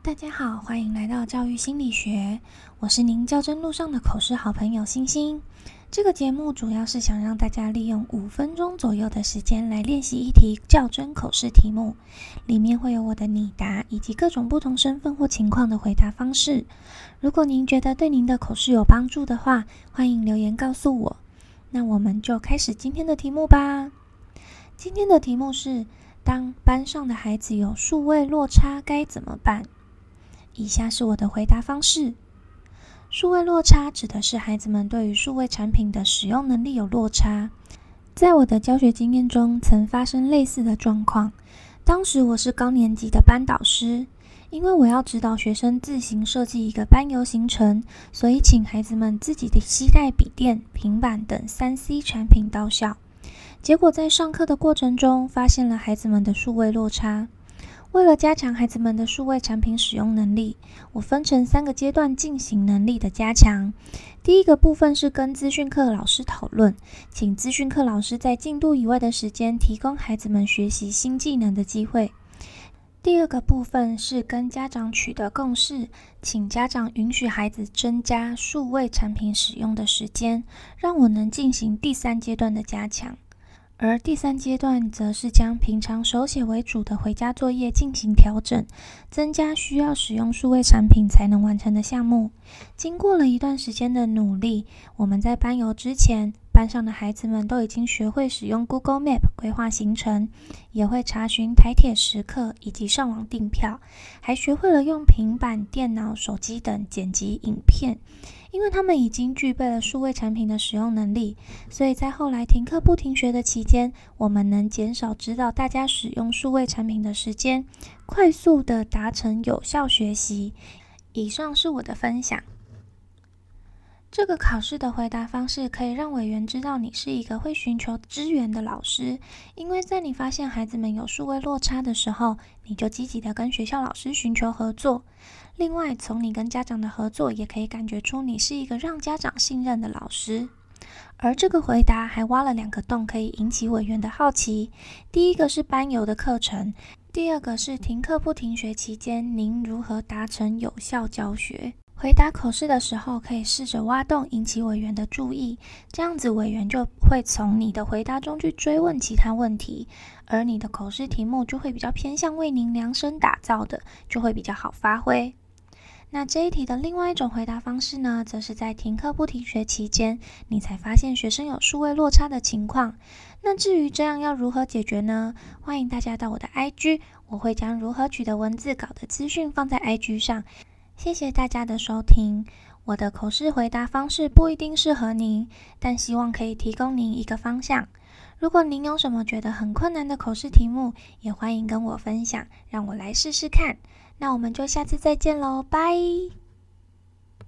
大家好，欢迎来到教育心理学，我是您较真路上的口试好朋友星星。这个节目主要是想让大家利用五分钟左右的时间来练习一题较真口试题目，里面会有我的拟答以及各种不同身份或情况的回答方式。如果您觉得对您的口试有帮助的话，欢迎留言告诉我。那我们就开始今天的题目吧。今天的题目是：当班上的孩子有数位落差，该怎么办？以下是我的回答方式：数位落差指的是孩子们对于数位产品的使用能力有落差。在我的教学经验中，曾发生类似的状况。当时我是高年级的班导师，因为我要指导学生自行设计一个班游行程，所以请孩子们自己的携带笔电、平板等三 C 产品到校。结果在上课的过程中，发现了孩子们的数位落差。为了加强孩子们的数位产品使用能力，我分成三个阶段进行能力的加强。第一个部分是跟资讯课老师讨论，请资讯课老师在进度以外的时间提供孩子们学习新技能的机会。第二个部分是跟家长取得共识，请家长允许孩子增加数位产品使用的时间，让我能进行第三阶段的加强。而第三阶段则是将平常手写为主的回家作业进行调整，增加需要使用数位产品才能完成的项目。经过了一段时间的努力，我们在班游之前，班上的孩子们都已经学会使用 Google Map 规划行程，也会查询台铁时刻以及上网订票，还学会了用平板电脑、手机等剪辑影片。因为他们已经具备了数位产品的使用能力，所以在后来停课不停学的期间，我们能减少指导大家使用数位产品的时间，快速的达成有效学习。以上是我的分享。这个考试的回答方式可以让委员知道你是一个会寻求支援的老师，因为在你发现孩子们有数位落差的时候，你就积极的跟学校老师寻求合作。另外，从你跟家长的合作，也可以感觉出你是一个让家长信任的老师。而这个回答还挖了两个洞，可以引起委员的好奇。第一个是班游的课程，第二个是停课不停学期间，您如何达成有效教学？回答口试的时候，可以试着挖洞，引起委员的注意，这样子委员就会从你的回答中去追问其他问题，而你的口试题目就会比较偏向为您量身打造的，就会比较好发挥。那这一题的另外一种回答方式呢，则是在停课不停学期间，你才发现学生有数位落差的情况。那至于这样要如何解决呢？欢迎大家到我的 IG，我会将如何取得文字稿的资讯放在 IG 上。谢谢大家的收听。我的口试回答方式不一定适合您，但希望可以提供您一个方向。如果您有什么觉得很困难的口试题目，也欢迎跟我分享，让我来试试看。那我们就下次再见喽，拜。